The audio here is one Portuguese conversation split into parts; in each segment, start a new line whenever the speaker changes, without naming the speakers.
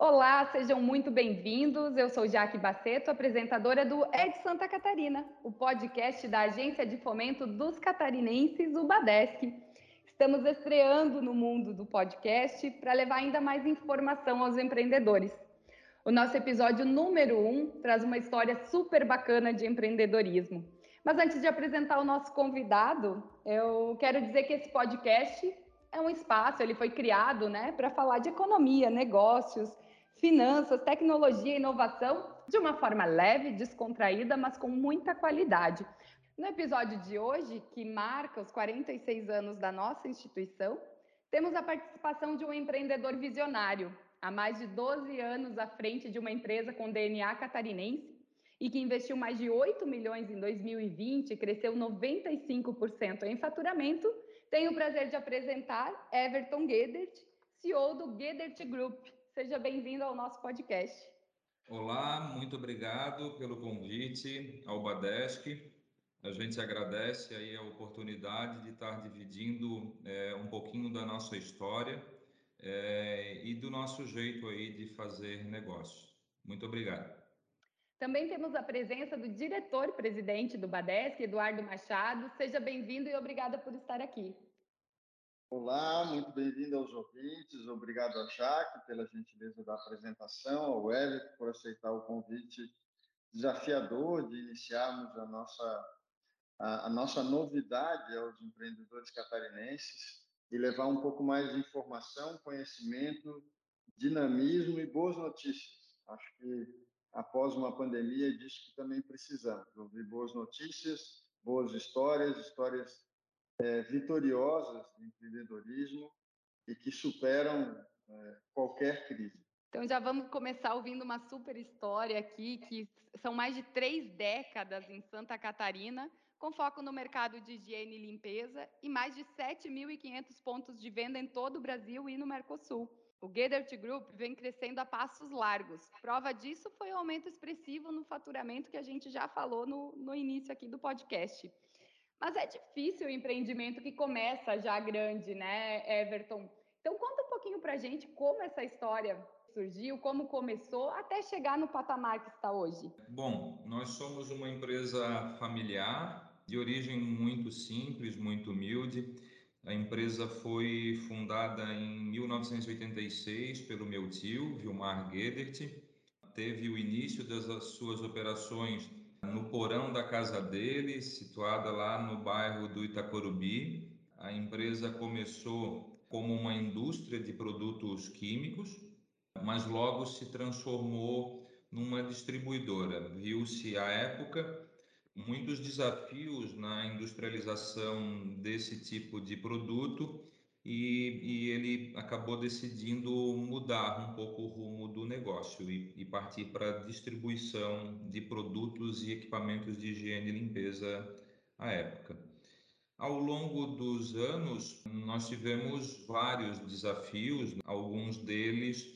Olá, sejam muito bem-vindos. Eu sou Jaque Baceto, apresentadora do Ed Santa Catarina, o podcast da Agência de Fomento dos Catarinenses, o Badesc. Estamos estreando no mundo do podcast para levar ainda mais informação aos empreendedores. O nosso episódio número um traz uma história super bacana de empreendedorismo. Mas antes de apresentar o nosso convidado, eu quero dizer que esse podcast é um espaço, ele foi criado né, para falar de economia, negócios finanças, tecnologia inovação de uma forma leve, descontraída, mas com muita qualidade. No episódio de hoje, que marca os 46 anos da nossa instituição, temos a participação de um empreendedor visionário, há mais de 12 anos à frente de uma empresa com DNA catarinense e que investiu mais de 8 milhões em 2020 e cresceu 95% em faturamento. Tenho o prazer de apresentar Everton Gedert, CEO do Gedert Group. Seja bem-vindo ao nosso podcast.
Olá, muito obrigado pelo convite ao Badesc. A gente agradece aí a oportunidade de estar dividindo é, um pouquinho da nossa história é, e do nosso jeito aí de fazer negócio. Muito obrigado.
Também temos a presença do diretor-presidente do Badesc, Eduardo Machado. Seja bem-vindo e obrigada por estar aqui.
Olá, muito bem-vindo aos ouvintes. Obrigado a Jaque pela gentileza da apresentação, ao Everton por aceitar o convite desafiador de iniciarmos a nossa, a, a, nossa novidade aos empreendedores catarinenses e levar um pouco mais de informação, conhecimento, dinamismo e boas notícias. Acho que após uma pandemia é disso que também precisamos, ouvir boas notícias, boas histórias, histórias é, vitoriosas de empreendedorismo e que superam é, qualquer crise.
Então já vamos começar ouvindo uma super história aqui, que são mais de três décadas em Santa Catarina, com foco no mercado de higiene e limpeza e mais de 7.500 pontos de venda em todo o Brasil e no Mercosul. O Gedert Group vem crescendo a passos largos. Prova disso foi o aumento expressivo no faturamento que a gente já falou no, no início aqui do podcast. Mas é difícil o empreendimento que começa já grande, né, Everton? Então conta um pouquinho para gente como essa história surgiu, como começou, até chegar no patamar que está hoje.
Bom, nós somos uma empresa familiar, de origem muito simples, muito humilde. A empresa foi fundada em 1986 pelo meu tio, Vilmar Gedert. Teve o início das suas operações no porão da casa dele, situada lá no bairro do Itacorubi. A empresa começou como uma indústria de produtos químicos, mas logo se transformou numa distribuidora. Viu-se à época muitos desafios na industrialização desse tipo de produto e, e, ele acabou decidindo mudar um pouco o rumo do negócio e, e partir para distribuição de produtos e equipamentos de higiene e limpeza à época. Ao longo dos anos, nós tivemos vários desafios, alguns deles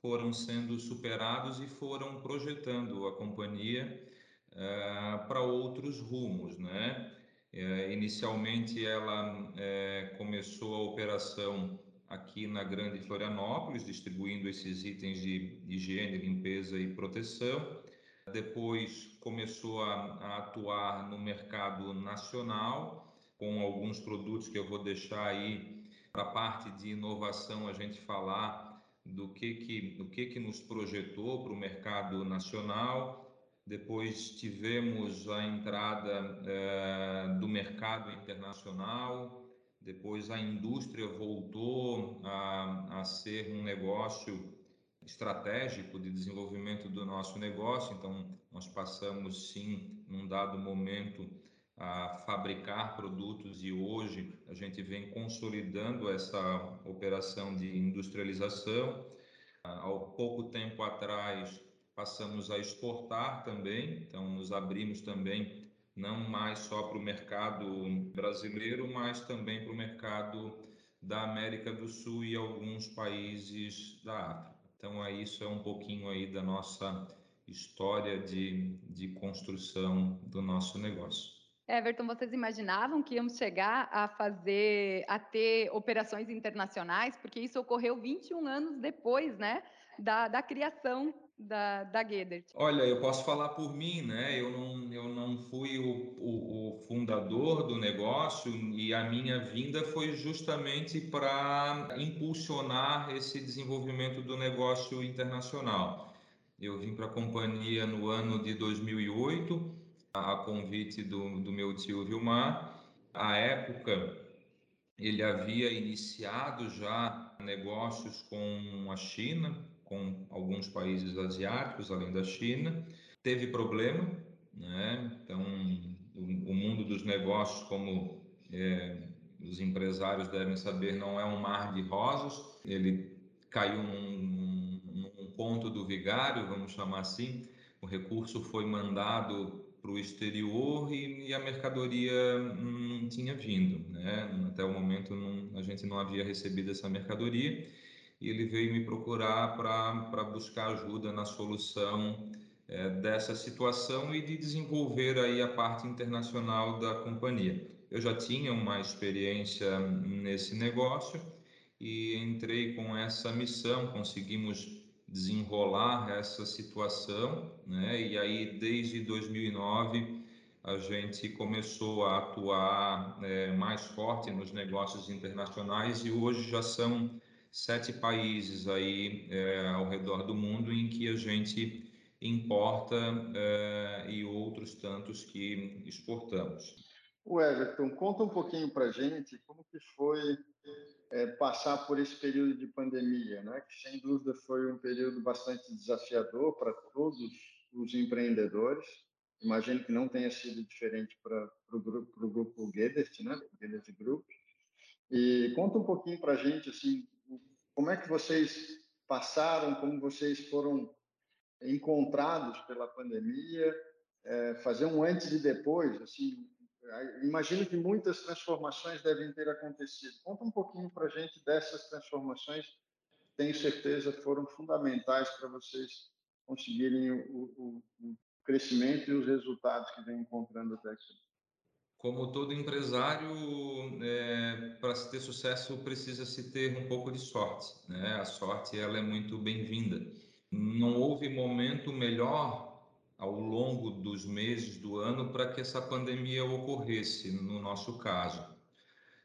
foram sendo superados e foram projetando a companhia uh, para outros rumos, né? É, inicialmente, ela é, começou a operação aqui na Grande Florianópolis, distribuindo esses itens de higiene, limpeza e proteção. Depois começou a, a atuar no mercado nacional, com alguns produtos que eu vou deixar aí para a parte de inovação a gente falar do que que, do que, que nos projetou para o mercado nacional depois tivemos a entrada eh, do mercado internacional, depois a indústria voltou a, a ser um negócio estratégico de desenvolvimento do nosso negócio, então nós passamos sim, num dado momento, a fabricar produtos e hoje a gente vem consolidando essa operação de industrialização. Há pouco tempo atrás passamos a exportar também, então nos abrimos também não mais só para o mercado brasileiro, mas também para o mercado da América do Sul e alguns países da África. Então, é isso é um pouquinho aí da nossa história de, de construção do nosso negócio.
Everton, vocês imaginavam que íamos chegar a fazer, a ter operações internacionais? Porque isso ocorreu 21 anos depois, né? da, da criação da, da Gedert?
Olha, eu posso falar por mim, né? Eu não, eu não fui o, o, o fundador do negócio e a minha vinda foi justamente para impulsionar esse desenvolvimento do negócio internacional. Eu vim para a companhia no ano de 2008, a convite do, do meu tio Vilmar. À época, ele havia iniciado já negócios com a China, com alguns países asiáticos, além da China. Teve problema, né? Então, o, mundo dos negócios, como é, os empresários devem saber, não é um mar de rosas. Ele caiu num, num ponto do vigário, vamos chamar assim. O recurso foi mandado para o exterior e, e, a mercadoria não tinha vindo, né? Até o momento não, a gente não havia recebido essa mercadoria e ele veio me procurar para buscar ajuda na solução é, dessa situação e de desenvolver aí a parte internacional da companhia. Eu já tinha uma experiência nesse negócio e entrei com essa missão, conseguimos desenrolar essa situação, né? E aí desde 2009 a gente começou a atuar é, mais forte nos negócios internacionais e hoje já são sete países aí é, ao redor do mundo em que a gente importa é, e outros tantos que exportamos.
O Everton, conta um pouquinho para gente como que foi é, passar por esse período de pandemia, né? que sem dúvida foi um período bastante desafiador para todos os empreendedores. Imagino que não tenha sido diferente para o grupo, pro grupo Gedert, né? Gedert Group. E conta um pouquinho para a gente assim, como é que vocês passaram, como vocês foram encontrados pela pandemia, é, fazer um antes e depois, assim, imagino que muitas transformações devem ter acontecido. Conta um pouquinho para a gente dessas transformações, tenho certeza foram fundamentais para vocês conseguirem o, o, o, crescimento e os resultados que vem encontrando até aqui.
Como todo empresário, é, para se ter sucesso precisa se ter um pouco de sorte. Né? A sorte ela é muito bem-vinda. Não houve momento melhor ao longo dos meses do ano para que essa pandemia ocorresse, no nosso caso.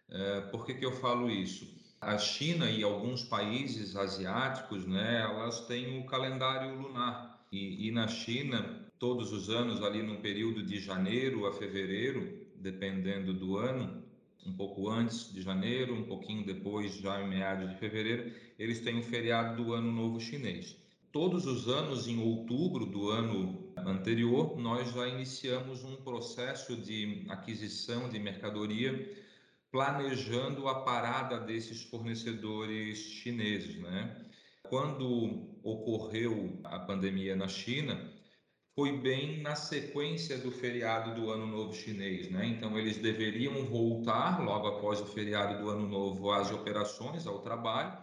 É, por que, que eu falo isso? A China e alguns países asiáticos, né, elas têm o calendário lunar. E, e na China, todos os anos, ali no período de janeiro a fevereiro, dependendo do ano, um pouco antes de janeiro, um pouquinho depois, já em meados de fevereiro, eles têm o feriado do Ano Novo Chinês. Todos os anos, em outubro do ano anterior, nós já iniciamos um processo de aquisição de mercadoria, planejando a parada desses fornecedores chineses, né? Quando ocorreu a pandemia na China, foi bem na sequência do feriado do Ano Novo Chinês, né? Então eles deveriam voltar logo após o feriado do Ano Novo às operações, ao trabalho,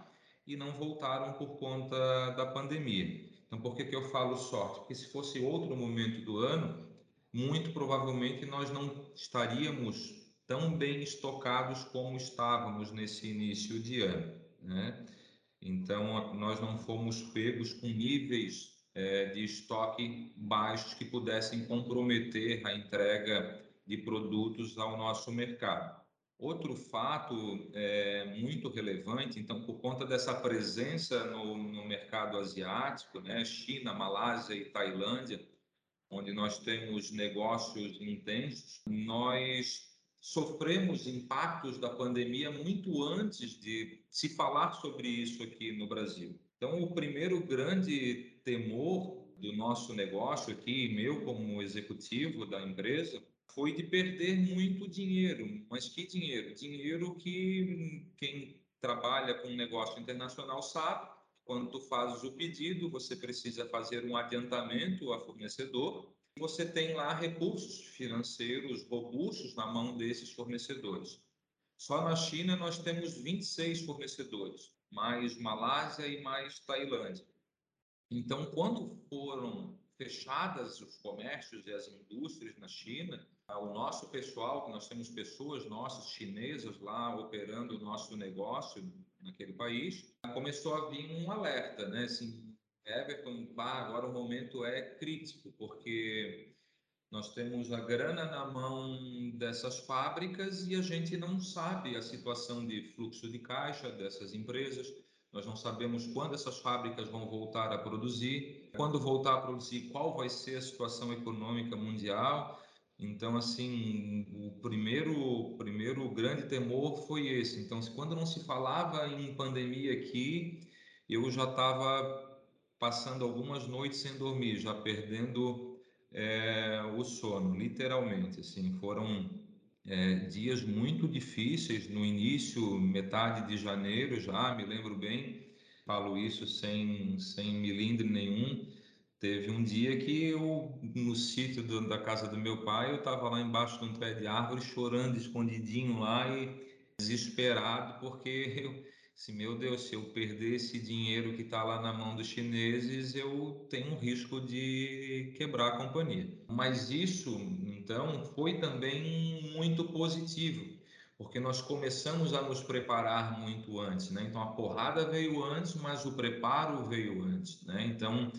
e não voltaram por conta da pandemia. Então, por que, que eu falo sorte? Porque se fosse outro momento do ano, muito provavelmente nós não estaríamos tão bem estocados como estávamos nesse início de ano. Né? Então, nós não fomos pegos com níveis é, de estoque baixos que pudessem comprometer a entrega de produtos ao nosso mercado. Outro fato é, muito relevante, então, por conta dessa presença no, no mercado asiático, né, China, Malásia e Tailândia, onde nós temos negócios intensos, nós sofremos impactos da pandemia muito antes de se falar sobre isso aqui no Brasil. Então, o primeiro grande temor do nosso negócio aqui, meu como executivo da empresa, foi de perder muito dinheiro. Mas que dinheiro? Dinheiro que quem trabalha com negócio internacional sabe. Quando tu fazes o pedido, você precisa fazer um adiantamento a fornecedor. Você tem lá recursos financeiros robustos na mão desses fornecedores. Só na China nós temos 26 fornecedores, mais Malásia e mais Tailândia. Então, quando foram fechadas os comércios e as indústrias na China, o nosso pessoal, nós temos pessoas nossas chinesas lá operando o nosso negócio naquele país, começou a vir um alerta, né? Assim, Everton, pá, agora o momento é crítico, porque nós temos a grana na mão dessas fábricas e a gente não sabe a situação de fluxo de caixa dessas empresas. Nós não sabemos quando essas fábricas vão voltar a produzir, quando voltar a produzir, qual vai ser a situação econômica mundial. Então, assim, o primeiro, primeiro grande temor foi esse. Então, quando não se falava em pandemia aqui, eu já estava passando algumas noites sem dormir, já perdendo é, o sono, literalmente. Assim, foram é, dias muito difíceis no início, metade de janeiro já, me lembro bem. Falo isso sem, sem milindre nenhum. Teve um dia que eu, no sítio do, da casa do meu pai, eu estava lá embaixo de um pé de árvore chorando, escondidinho lá e desesperado, porque eu, se meu Deus, se eu perder esse dinheiro que está lá na mão dos chineses, eu tenho um risco de quebrar a companhia. Mas isso, então, foi também muito positivo, porque nós começamos a nos preparar muito antes, né? Então a porrada veio antes, mas o preparo veio antes, né? Então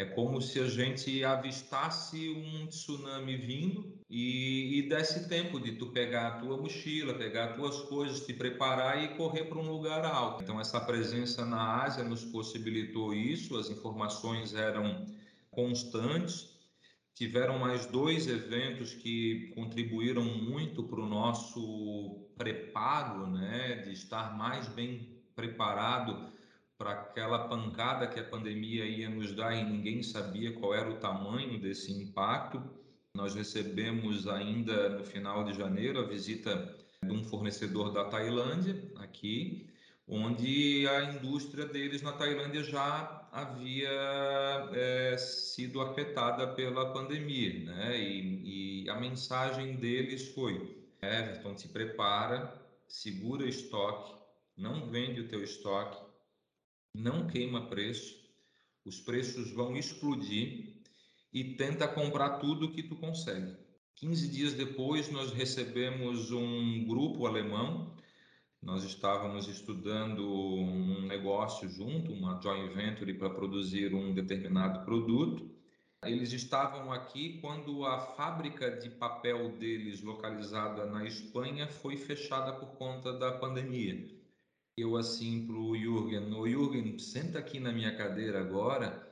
é como se a gente avistasse um tsunami vindo e, e desse tempo de tu pegar a tua mochila, pegar as tuas coisas, te preparar e correr para um lugar alto. Então essa presença na Ásia nos possibilitou isso, as informações eram constantes. Tiveram mais dois eventos que contribuíram muito para o nosso preparo, né, de estar mais bem preparado para aquela pancada que a pandemia ia nos dar e ninguém sabia qual era o tamanho desse impacto. Nós recebemos ainda no final de janeiro a visita de um fornecedor da Tailândia aqui, onde a indústria deles na Tailândia já havia é, sido afetada pela pandemia, né? E, e a mensagem deles foi: Everton, te prepara, segura estoque, não vende o teu estoque, não queima preço, os preços vão explodir e tenta comprar tudo que tu consegue. 15 dias depois, nós recebemos um grupo alemão. Nós estávamos estudando um negócio junto, uma joint venture para produzir um determinado produto. Eles estavam aqui quando a fábrica de papel deles, localizada na Espanha, foi fechada por conta da pandemia eu assim pro Jürgen, ô Jürgen, senta aqui na minha cadeira agora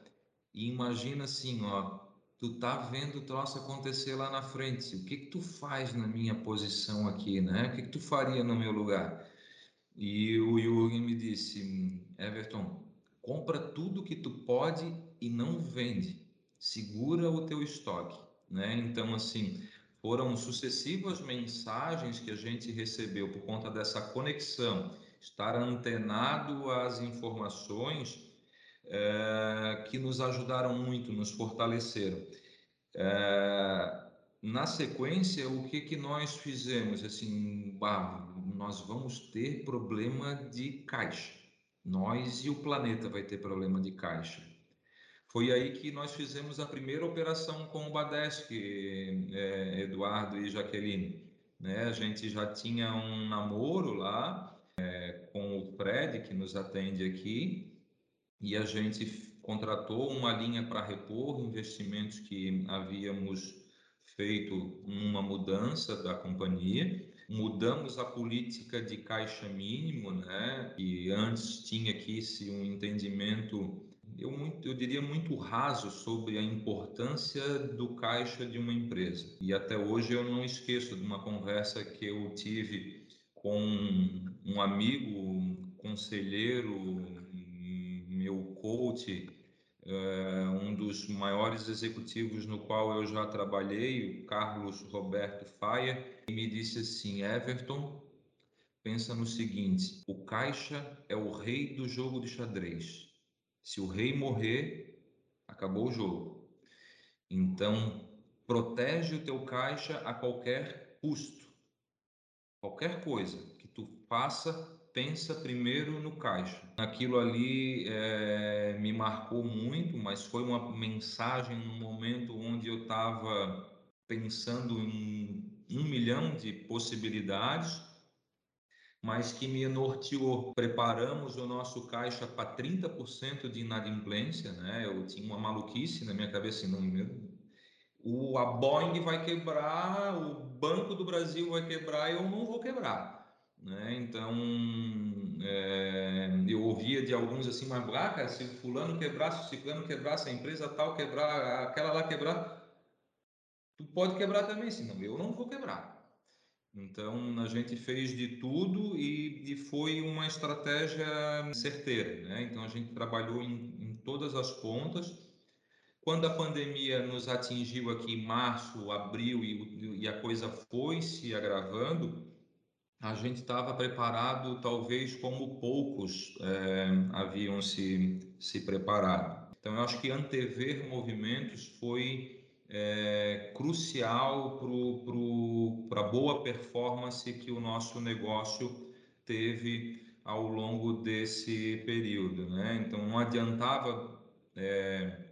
e imagina assim, ó, tu tá vendo o troço acontecer lá na frente, o que que tu faz na minha posição aqui, né? O que que tu faria no meu lugar? E o Jürgen me disse, Everton, compra tudo que tu pode e não vende, segura o teu estoque, né? Então assim, foram sucessivas mensagens que a gente recebeu por conta dessa conexão estar antenado às informações é, que nos ajudaram muito, nos fortaleceram. É, na sequência, o que, que nós fizemos? Assim, nós vamos ter problema de caixa. Nós e o planeta vai ter problema de caixa. Foi aí que nós fizemos a primeira operação com o Badesc, é, Eduardo e Jaqueline. Né? A gente já tinha um namoro lá, com o Fred, que nos atende aqui, e a gente contratou uma linha para repor investimentos que havíamos feito uma mudança da companhia. Mudamos a política de caixa mínimo, né? E antes tinha aqui se um entendimento, eu, eu diria muito raso sobre a importância do caixa de uma empresa. E até hoje eu não esqueço de uma conversa que eu tive com um amigo, um conselheiro, meu coach, é, um dos maiores executivos no qual eu já trabalhei, o Carlos Roberto Faia, me disse assim: Everton, pensa no seguinte: o caixa é o rei do jogo de xadrez. Se o rei morrer, acabou o jogo. Então, protege o teu caixa a qualquer custo. Qualquer coisa que tu faça, pensa primeiro no caixa. Aquilo ali é, me marcou muito, mas foi uma mensagem no momento onde eu estava pensando em um milhão de possibilidades. mas que me norteou. Preparamos o nosso caixa para 30% de inadimplência, né? Eu tinha uma maluquice na minha cabeça, assim, não, meu, o, a Boeing vai quebrar, o Banco do Brasil vai quebrar, eu não vou quebrar. Né? Então, é, eu ouvia de alguns assim, mas ah, cara, se fulano quebrasse, se ciclano quebrasse, a empresa tal quebrar, aquela lá quebrar, tu pode quebrar também, senão eu não vou quebrar. Então, a gente fez de tudo e, e foi uma estratégia certeira. Né? Então, a gente trabalhou em, em todas as pontas. Quando a pandemia nos atingiu aqui em março, abril e, e a coisa foi se agravando, a gente estava preparado, talvez como poucos é, haviam se, se preparado. Então, eu acho que antever movimentos foi é, crucial para a boa performance que o nosso negócio teve ao longo desse período. Né? Então, não adiantava é,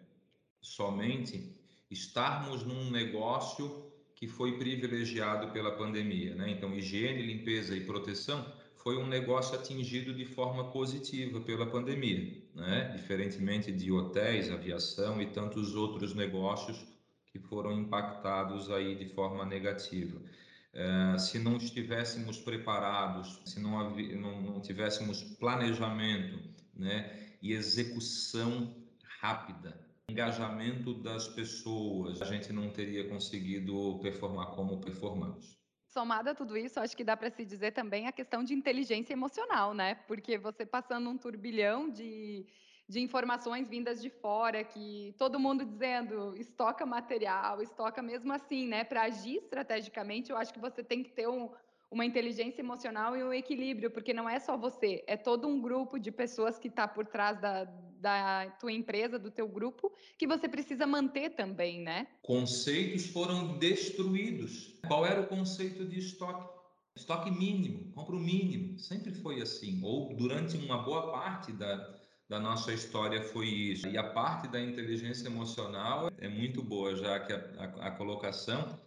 somente estarmos num negócio que foi privilegiado pela pandemia. Né? Então, higiene, limpeza e proteção foi um negócio atingido de forma positiva pela pandemia, né? diferentemente de hotéis, aviação e tantos outros negócios que foram impactados aí de forma negativa. Uh, se não estivéssemos preparados, se não, não, não tivéssemos planejamento né, e execução rápida engajamento das pessoas, a gente não teria conseguido performar como performamos.
Somada a tudo isso, acho que dá para se dizer também a questão de inteligência emocional, né? Porque você passando um turbilhão de, de informações vindas de fora, que todo mundo dizendo estoca material, estoca mesmo assim, né? Para agir estrategicamente, eu acho que você tem que ter um, uma inteligência emocional e um equilíbrio, porque não é só você, é todo um grupo de pessoas que está por trás da, da tua empresa, do teu grupo, que você precisa manter também, né?
Conceitos foram destruídos. Qual era o conceito de estoque? Estoque mínimo, compra o mínimo. Sempre foi assim. Ou durante uma boa parte da, da nossa história foi isso. E a parte da inteligência emocional é muito boa, já que a, a, a colocação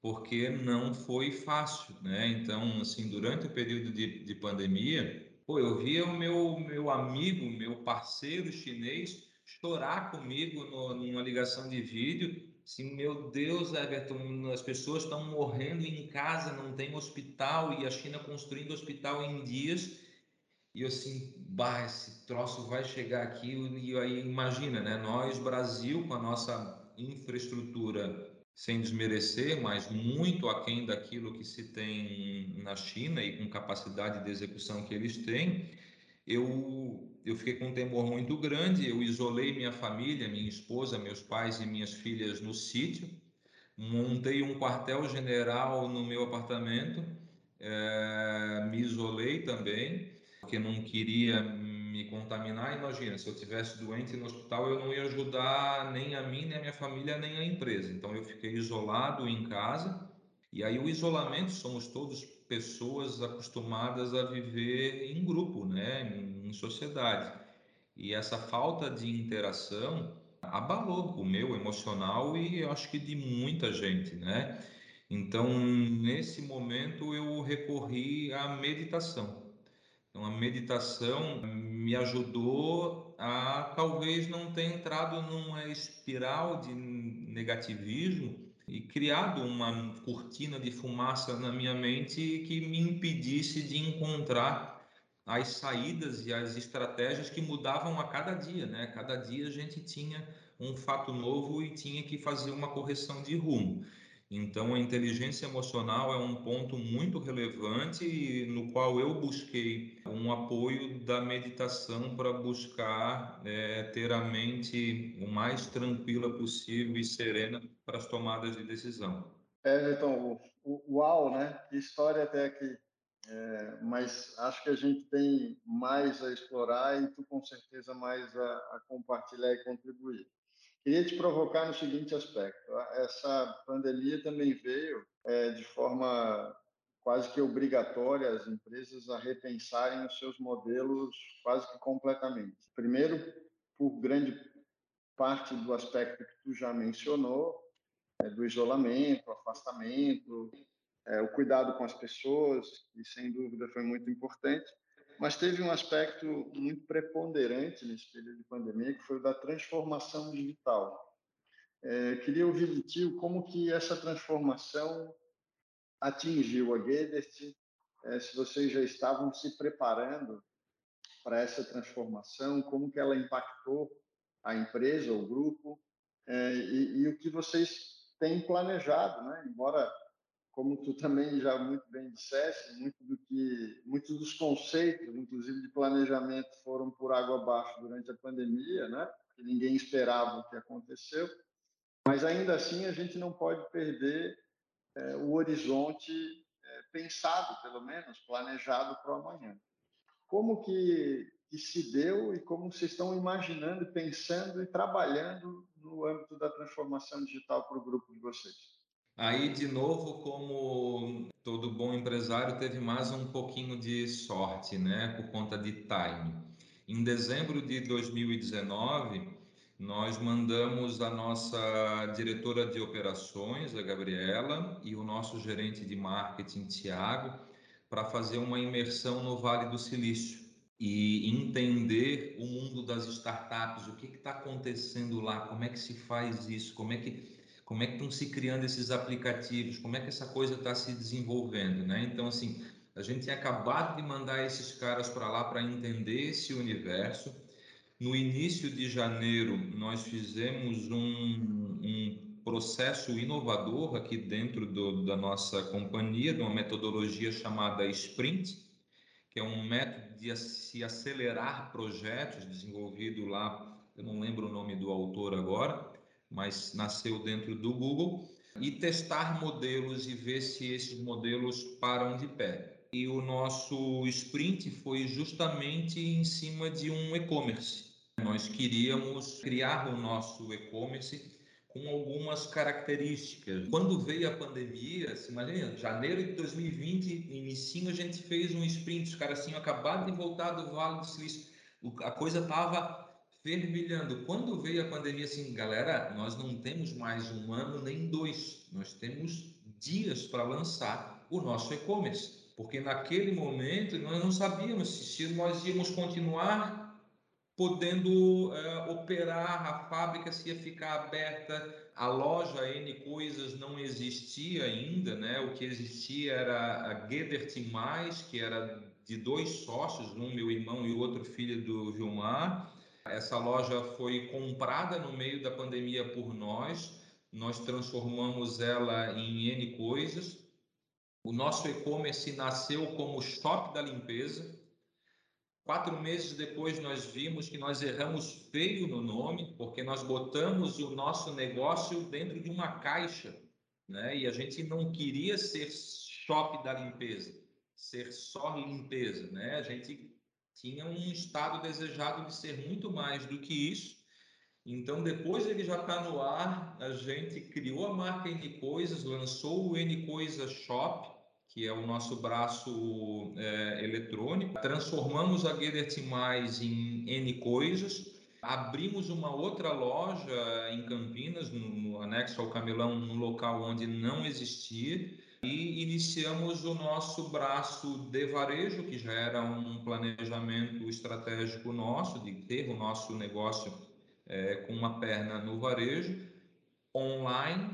porque não foi fácil, né? Então, assim, durante o período de, de pandemia, pô, eu via o meu, meu amigo, meu parceiro chinês chorar comigo no, numa ligação de vídeo, assim, meu Deus, Everton, as pessoas estão morrendo em casa, não tem hospital, e a China construindo hospital em dias, e eu assim, bah, esse troço vai chegar aqui, e aí imagina, né? Nós, Brasil, com a nossa infraestrutura sem desmerecer, mas muito aquém daquilo que se tem na China e com capacidade de execução que eles têm, eu, eu fiquei com um temor muito grande. Eu isolei minha família, minha esposa, meus pais e minhas filhas no sítio, montei um quartel-general no meu apartamento, é, me isolei também, porque não queria me contaminar. Imagina, se eu tivesse doente no hospital, eu não ia ajudar nem a mim, nem a minha família, nem a empresa. Então eu fiquei isolado em casa. E aí o isolamento somos todos pessoas acostumadas a viver em grupo, né, em sociedade. E essa falta de interação abalou o meu emocional e eu acho que de muita gente, né? Então, nesse momento eu recorri à meditação. Então, a meditação me ajudou a talvez não ter entrado numa espiral de negativismo e criado uma cortina de fumaça na minha mente que me impedisse de encontrar as saídas e as estratégias que mudavam a cada dia, né? Cada dia a gente tinha um fato novo e tinha que fazer uma correção de rumo. Então, a inteligência emocional é um ponto muito relevante no qual eu busquei um apoio da meditação para buscar é, ter a mente o mais tranquila possível e serena para as tomadas de decisão.
É, então, uau, né? Que história até aqui. É, mas acho que a gente tem mais a explorar e tu com certeza mais a, a compartilhar e contribuir. Queria te provocar no seguinte aspecto: essa pandemia também veio é, de forma quase que obrigatória as empresas a repensarem os seus modelos quase que completamente. Primeiro, por grande parte do aspecto que tu já mencionou, é, do isolamento, afastamento, é, o cuidado com as pessoas, que sem dúvida foi muito importante, mas teve um aspecto muito preponderante nesse período de pandemia, que foi o da transformação digital. É, queria ouvir de ti como que essa transformação atingiu a Gedert, é, se vocês já estavam se preparando para essa transformação, como que ela impactou a empresa, o grupo, é, e, e, o que vocês têm planejado, né? Embora como tu também já muito bem disseste, muito do que, muitos dos conceitos, inclusive de planejamento, foram por água abaixo durante a pandemia, né? Que ninguém esperava o que aconteceu. Mas ainda assim a gente não pode perder é, o horizonte é, pensado, pelo menos planejado para amanhã. Como que, que se deu e como vocês estão imaginando, pensando e trabalhando no âmbito da transformação digital para o grupo de vocês?
Aí, de novo, como todo bom empresário, teve mais um pouquinho de sorte, né, por conta de time. Em dezembro de 2019, nós mandamos a nossa diretora de operações, a Gabriela, e o nosso gerente de marketing, Tiago, para fazer uma imersão no Vale do Silício e entender o mundo das startups, o que está acontecendo lá, como é que se faz isso, como é que como é que estão se criando esses aplicativos, como é que essa coisa está se desenvolvendo, né? Então, assim, a gente tinha acabado de mandar esses caras para lá para entender esse universo. No início de janeiro, nós fizemos um, um processo inovador aqui dentro do, da nossa companhia, de uma metodologia chamada Sprint, que é um método de se acelerar projetos desenvolvido lá, eu não lembro o nome do autor agora, mas nasceu dentro do Google, e testar modelos e ver se esses modelos param de pé. E o nosso sprint foi justamente em cima de um e-commerce. Nós queríamos criar o nosso e-commerce com algumas características. Quando veio a pandemia, se imagina, janeiro de 2020, início a gente fez um sprint, os caras tinham acabado de voltar do Vale do Silício, a coisa estava fervilhando. Quando veio a pandemia, assim, galera, nós não temos mais um ano nem dois, nós temos dias para lançar o nosso e-commerce, porque naquele momento nós não sabíamos se nós íamos continuar podendo uh, operar a fábrica se ia ficar aberta, a loja N coisas não existia ainda, né? O que existia era a Gedert Mais, que era de dois sócios, um meu irmão e o outro filho do Vilmar, essa loja foi comprada no meio da pandemia por nós, nós transformamos ela em N coisas. O nosso e-commerce nasceu como Shop da Limpeza. Quatro meses depois, nós vimos que nós erramos feio no nome, porque nós botamos o nosso negócio dentro de uma caixa, né? E a gente não queria ser Shop da Limpeza, ser só limpeza, né? A gente tinha um estado desejado de ser muito mais do que isso. Então, depois ele já está no ar, a gente criou a marca N Coisas, lançou o N Coisas Shop, que é o nosso braço é, eletrônico. Transformamos a Gedert Mais em N Coisas. Abrimos uma outra loja em Campinas, no, no anexo ao Camelão, num local onde não existia e iniciamos o nosso braço de varejo, que já era um planejamento estratégico nosso, de ter o nosso negócio é, com uma perna no varejo, online,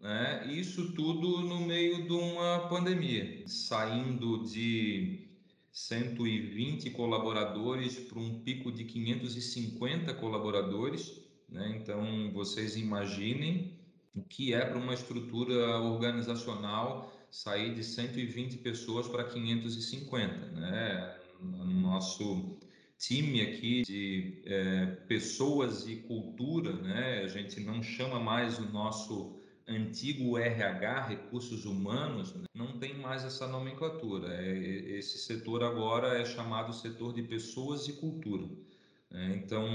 né? isso tudo no meio de uma pandemia, saindo de 120 colaboradores para um pico de 550 colaboradores. Né? Então, vocês imaginem o que é para uma estrutura organizacional sair de 120 pessoas para 550, né? Nosso time aqui de é, pessoas e cultura, né? A gente não chama mais o nosso antigo RH, recursos humanos, né? não tem mais essa nomenclatura. É, esse setor agora é chamado setor de pessoas e cultura. Né? Então,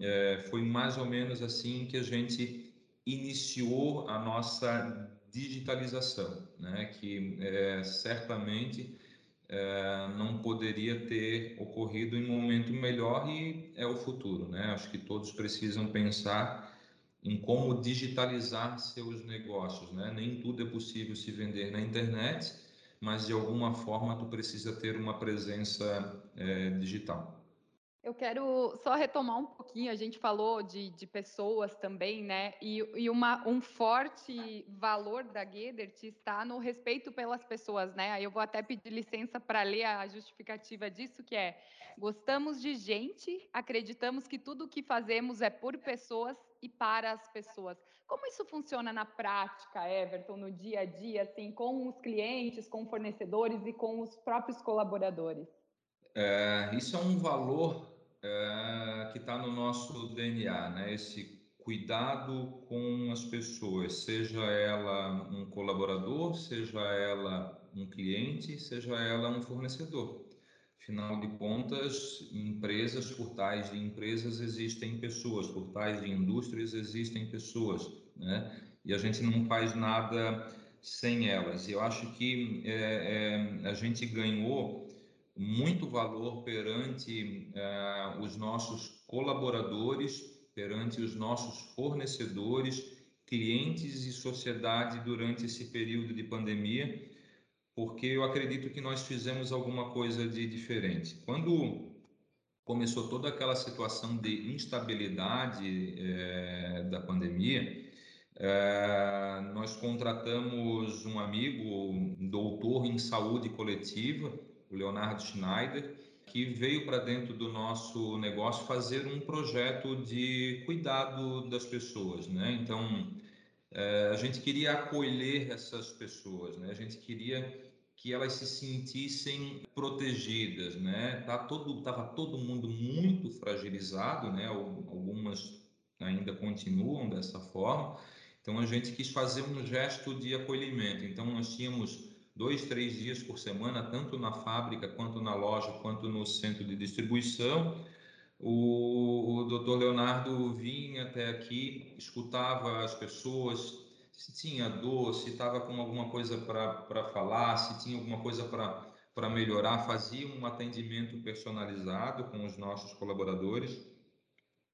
é, foi mais ou menos assim que a gente iniciou a nossa digitalização, né? que é, certamente é, não poderia ter ocorrido em momento melhor e é o futuro. Né? Acho que todos precisam pensar em como digitalizar seus negócios, né? Nem tudo é possível se vender na internet, mas de alguma forma tu precisa ter uma presença é, digital.
Eu quero só retomar um pouquinho, a gente falou de, de pessoas também, né? E, e uma, um forte valor da Gedert está no respeito pelas pessoas, né? Aí eu vou até pedir licença para ler a justificativa disso, que é gostamos de gente, acreditamos que tudo o que fazemos é por pessoas e para as pessoas. Como isso funciona na prática, Everton, no dia a dia, assim, com os clientes, com fornecedores e com os próprios colaboradores?
É, isso é um valor é, que está no nosso DNA, né? Esse cuidado com as pessoas, seja ela um colaborador, seja ela um cliente, seja ela um fornecedor. Afinal de contas, empresas, por tais de empresas existem pessoas, por tais de indústrias existem pessoas, né? E a gente não faz nada sem elas. Eu acho que é, é, a gente ganhou muito valor perante uh, os nossos colaboradores, perante os nossos fornecedores, clientes e sociedade durante esse período de pandemia, porque eu acredito que nós fizemos alguma coisa de diferente. Quando começou toda aquela situação de instabilidade eh, da pandemia, eh, nós contratamos um amigo, um doutor em saúde coletiva, o Leonardo Schneider, que veio para dentro do nosso negócio fazer um projeto de cuidado das pessoas, né? Então, é, a gente queria acolher essas pessoas, né? A gente queria que elas se sentissem protegidas, né? Tá todo, tava todo mundo muito fragilizado, né? Algumas ainda continuam dessa forma. Então a gente quis fazer um gesto de acolhimento. Então nós tínhamos dois, três dias por semana, tanto na fábrica, quanto na loja, quanto no centro de distribuição. O, o doutor Leonardo vinha até aqui, escutava as pessoas, se tinha dor, se estava com alguma coisa para falar, se tinha alguma coisa para melhorar, fazia um atendimento personalizado com os nossos colaboradores.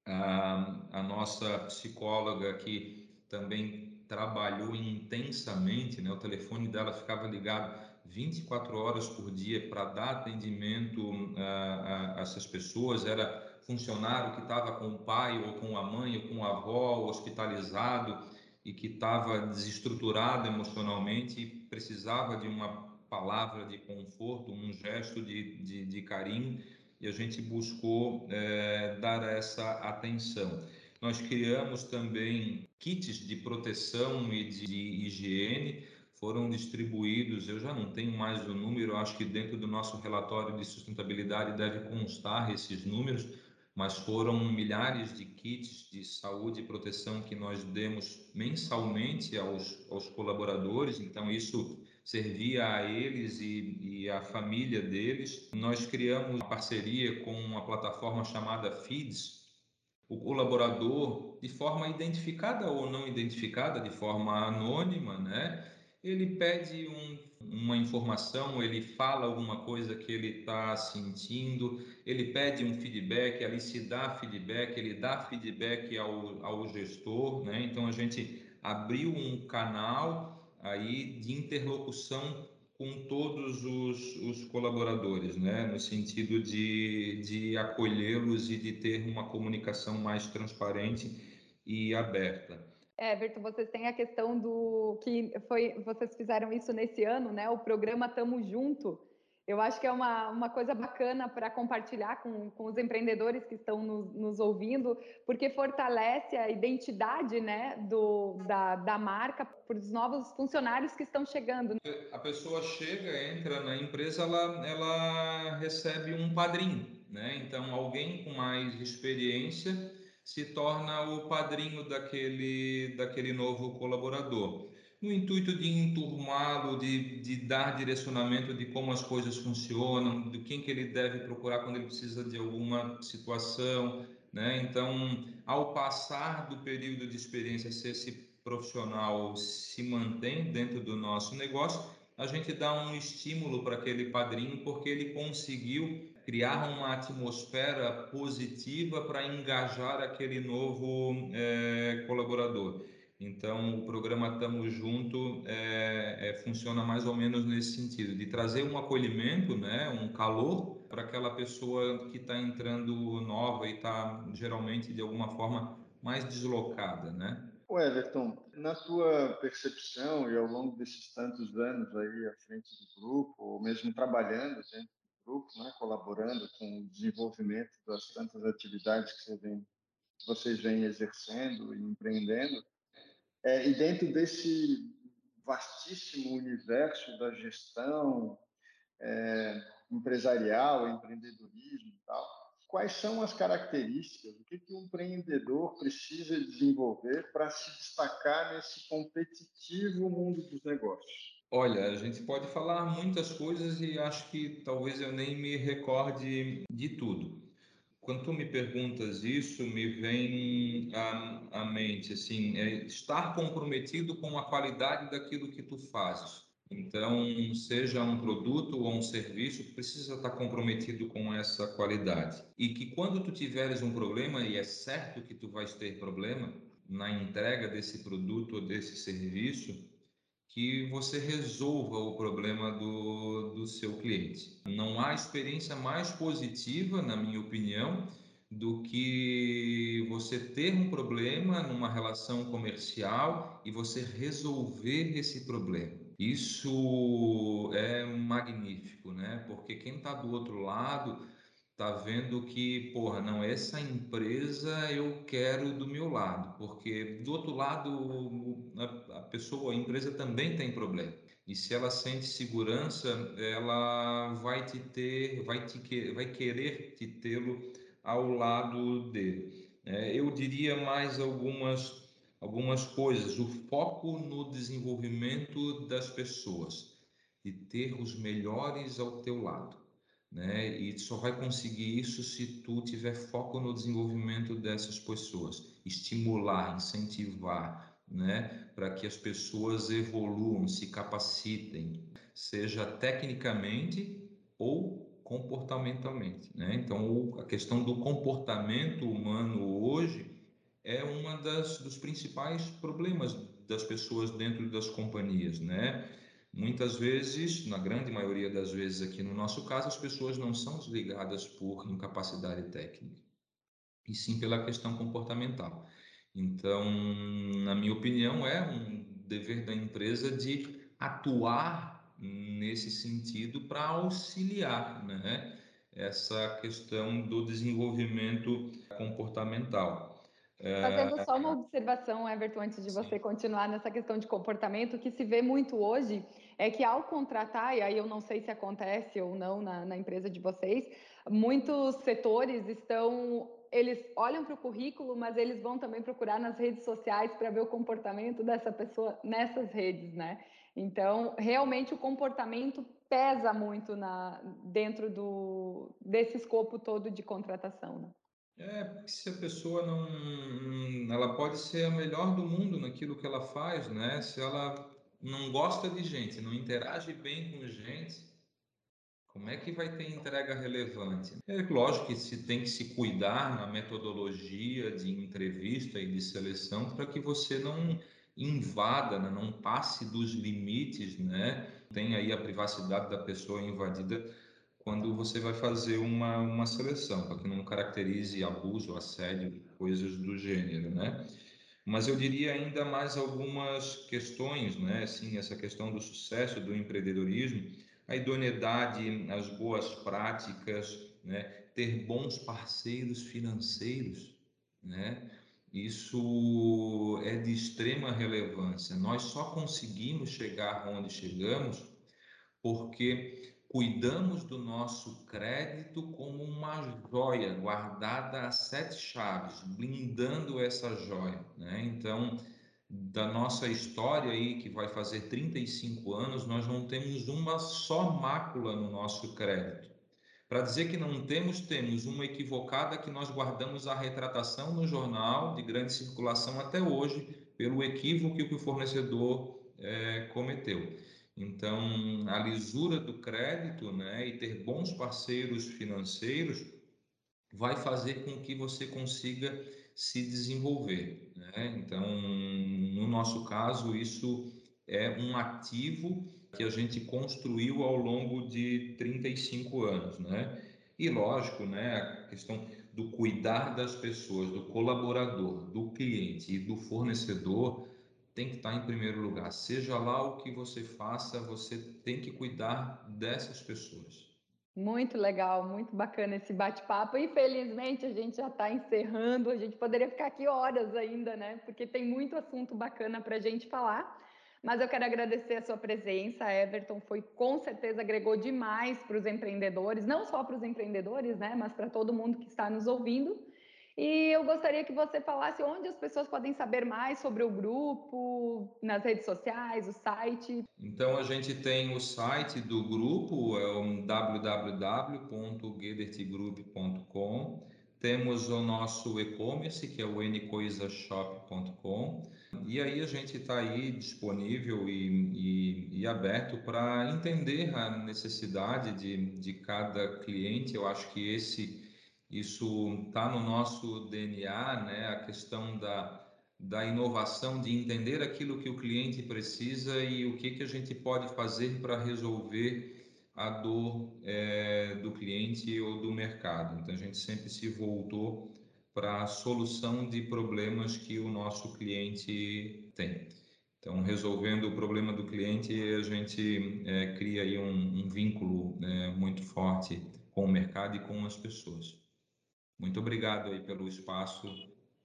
A, a nossa psicóloga aqui também trabalhou intensamente, né? O telefone dela ficava ligado 24 horas por dia para dar atendimento a, a, a, essas pessoas. Era funcionário que estava com o pai ou com a mãe ou com a avó hospitalizado e que estava desestruturado emocionalmente e precisava de uma palavra de conforto, um gesto de, de, de carinho e a gente buscou é, dar essa atenção. Nós criamos também kits de proteção e de higiene, foram distribuídos, eu já não tenho mais o número, acho que dentro do nosso relatório de sustentabilidade deve constar esses números, mas foram milhares de kits de saúde e proteção que nós demos mensalmente aos, aos colaboradores, então isso servia a eles e, e à família deles. Nós criamos uma parceria com uma plataforma chamada Feeds, o colaborador, de forma identificada ou não identificada, de forma anônima, né? Ele pede um, uma informação, ele fala alguma coisa que ele está sentindo, ele pede um feedback, ali se dá feedback, ele dá feedback ao, ao gestor, né? Então a gente abriu um canal aí de interlocução com todos os, os colaboradores, né? no sentido de, de acolhê-los e de ter uma comunicação mais transparente e aberta.
É, Everton, vocês têm a questão do que foi, vocês fizeram isso nesse ano, né? O programa Tamo Junto. Eu acho que é uma, uma coisa bacana para compartilhar com, com os empreendedores que estão nos, nos, ouvindo, porque fortalece a identidade né, do, da, da marca para os novos funcionários que estão chegando.
A pessoa chega, entra na empresa, ela, ela recebe um padrinho, né? Então, alguém com mais experiência se torna o padrinho daquele, daquele novo colaborador. No intuito de enturmá-lo, de, de dar direcionamento de como as coisas funcionam, de quem que ele deve procurar quando ele precisa de alguma situação, né? Então, ao passar do período de experiência, se esse profissional se mantém dentro do nosso negócio, a gente dá um estímulo para aquele padrinho porque ele conseguiu criar uma atmosfera positiva para engajar aquele novo é, colaborador. Então, o programa Tamo Junto é, é, funciona mais ou menos nesse sentido, de trazer um acolhimento, né, um calor para aquela pessoa que está entrando nova e está geralmente de alguma forma mais deslocada, né?
O Everton, na tua percepção e ao longo desses tantos anos aí à frente do grupo, ou mesmo trabalhando dentro do grupo, né, colaborando com o desenvolvimento das tantas atividades que, você vem, vocês vêm exercendo e empreendendo, é, e dentro desse vastíssimo universo da gestão é, empresarial, empreendedorismo e tal, quais são as características, o que, que um empreendedor precisa desenvolver para se destacar nesse competitivo mundo dos negócios?
Olha, a gente pode falar muitas coisas e acho que talvez eu nem me recorde de tudo. Quando tu me perguntas isso, me vem à, à mente assim, é estar comprometido com a qualidade daquilo que tu fazes. Então, seja um produto ou um serviço, precisa estar comprometido com essa qualidade. E que quando tu tiveres um problema, e é certo que tu vais ter problema na entrega desse produto ou desse serviço, que você resolva o problema do, do seu cliente. Não há experiência mais positiva, na minha opinião, do que você ter um problema numa relação comercial e você resolver esse problema. Isso é magnífico, né? Porque quem está do outro lado tá vendo que, porra, não, essa empresa eu quero do meu lado, porque do outro lado pessoa, a empresa também tem problema. E se ela sente segurança, ela vai te ter, vai te vai querer te tê-lo ao lado dele. É, eu diria mais algumas algumas coisas. O foco no desenvolvimento das pessoas e ter os melhores ao teu lado né? E só vai conseguir isso se tu tiver foco no desenvolvimento dessas pessoas, estimular, incentivar, né? Para que as pessoas evoluam, se capacitem, seja tecnicamente ou comportamentalmente, né? Então, a questão do comportamento humano hoje é uma das dos principais problemas das pessoas dentro das companhias, né? Muitas vezes, na grande maioria das vezes aqui no nosso caso, as pessoas não são desligadas por incapacidade técnica, e sim pela questão comportamental. Então, na minha opinião, é um dever da empresa de atuar nesse sentido para auxiliar, né? Essa questão do desenvolvimento comportamental.
Fazendo só uma observação, Everton, antes de você continuar nessa questão de comportamento, o que se vê muito hoje é que ao contratar, e aí eu não sei se acontece ou não na, na empresa de vocês, muitos setores estão eles olham para o currículo, mas eles vão também procurar nas redes sociais para ver o comportamento dessa pessoa nessas redes, né? Então, realmente o comportamento pesa muito na, dentro do, desse escopo todo de contratação, né?
É, se a pessoa não. Ela pode ser a melhor do mundo naquilo que ela faz, né? Se ela não gosta de gente, não interage bem com gente, como é que vai ter entrega relevante? É lógico que se tem que se cuidar na metodologia de entrevista e de seleção para que você não invada, né? não passe dos limites, né? Tem aí a privacidade da pessoa invadida quando você vai fazer uma, uma seleção, para que não caracterize abuso, assédio, coisas do gênero, né? Mas eu diria ainda mais algumas questões, né? Assim, essa questão do sucesso do empreendedorismo, a idoneidade, as boas práticas, né? Ter bons parceiros financeiros, né? Isso é de extrema relevância. Nós só conseguimos chegar onde chegamos porque cuidamos do nosso crédito como uma joia guardada a sete chaves, blindando essa joia. Né? Então, da nossa história aí, que vai fazer 35 anos, nós não temos uma só mácula no nosso crédito. Para dizer que não temos, temos uma equivocada que nós guardamos a retratação no jornal de grande circulação até hoje, pelo equívoco que o fornecedor é, cometeu. Então, a lisura do crédito né, e ter bons parceiros financeiros vai fazer com que você consiga se desenvolver. Né? Então, no nosso caso, isso é um ativo que a gente construiu ao longo de 35 anos. Né? E lógico, né, a questão do cuidar das pessoas, do colaborador, do cliente e do fornecedor tem que estar em primeiro lugar. Seja lá o que você faça, você tem que cuidar dessas pessoas.
Muito legal, muito bacana esse bate-papo. Infelizmente, a gente já está encerrando. A gente poderia ficar aqui horas ainda, né? Porque tem muito assunto bacana para a gente falar. Mas eu quero agradecer a sua presença, Everton. Foi com certeza agregou demais para os empreendedores, não só para os empreendedores, né, mas para todo mundo que está nos ouvindo. E eu gostaria que você falasse onde as pessoas podem saber mais sobre o grupo, nas redes sociais, o site.
Então a gente tem o site do grupo, é o www.gedertgroup.com. Temos o nosso e-commerce, que é o ncoisashop.com. E aí a gente está aí disponível e, e, e aberto para entender a necessidade de, de cada cliente. Eu acho que esse isso está no nosso DNA, né? A questão da, da inovação, de entender aquilo que o cliente precisa e o que, que a gente pode fazer para resolver a dor é, do cliente ou do mercado. Então a gente sempre se voltou para a solução de problemas que o nosso cliente tem. Então, resolvendo o problema do cliente, a gente é, cria aí um, um vínculo é, muito forte com o mercado e com as pessoas. Muito obrigado aí pelo espaço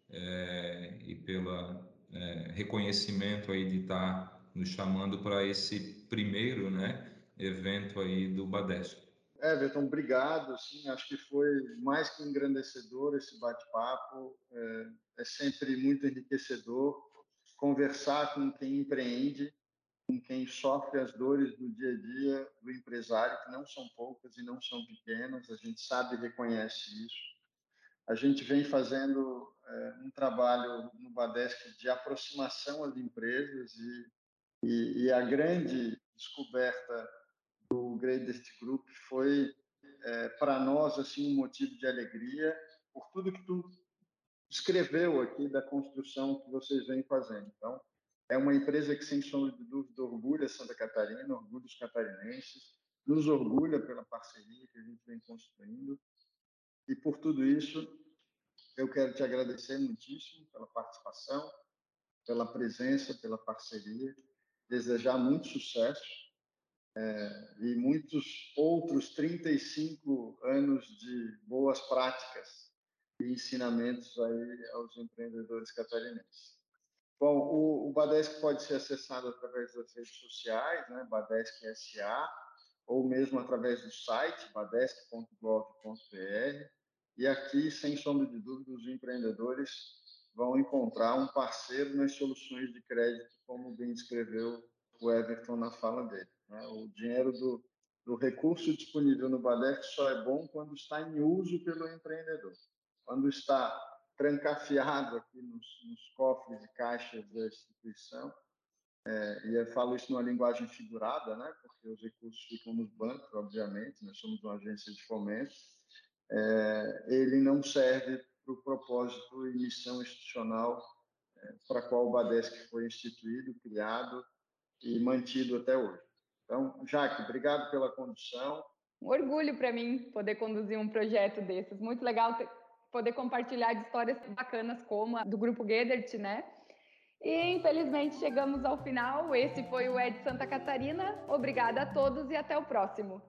é, e pelo é, reconhecimento aí de estar nos chamando para esse primeiro, né, evento aí do Badesco.
Everton, obrigado. Sim, acho que foi mais que engrandecedor esse bate-papo. É, é, sempre muito enriquecedor conversar com quem empreende, com quem sofre as dores do dia a dia do empresário, que não são poucas e não são pequenas. A gente sabe e reconhece isso. A gente vem fazendo é, um trabalho no Badesc de aproximação às empresas e, e, e a grande descoberta do Greatest Group foi é, para nós assim um motivo de alegria por tudo que tu descreveu aqui da construção que vocês vêm fazendo. Então, é uma empresa que sem sombra de dúvida orgulha Santa Catarina, orgulha os catarinenses, nos orgulha pela parceria que a gente vem construindo e por tudo isso eu quero te agradecer muitíssimo pela participação, pela presença, pela parceria, desejar muito sucesso é, e muitos outros 35 anos de boas práticas e ensinamentos aí aos empreendedores catarinenses. Bom, o, o Badesc pode ser acessado através das redes sociais, né, Badesc SA, ou mesmo através do site badesc.gov.br. E aqui, sem sombra de dúvida, os empreendedores vão encontrar um parceiro nas soluções de crédito, como bem descreveu o Everton na fala dele. Né? O dinheiro do, do recurso disponível no BADEC só é bom quando está em uso pelo empreendedor. Quando está trancafiado aqui nos, nos cofres e caixas da instituição, é, e eu falo isso numa linguagem figurada, né? porque os recursos ficam nos bancos, obviamente, nós somos uma agência de fomento, é, ele não serve para o propósito e missão institucional é, para qual o BADESC foi instituído, criado e mantido até hoje. Então, Jaque, obrigado pela condução.
Um orgulho para mim poder conduzir um projeto desses. Muito legal ter, poder compartilhar de histórias bacanas como a do Grupo Gedert, né? E infelizmente chegamos ao final. Esse foi o Ed Santa Catarina. Obrigada a todos e até o próximo.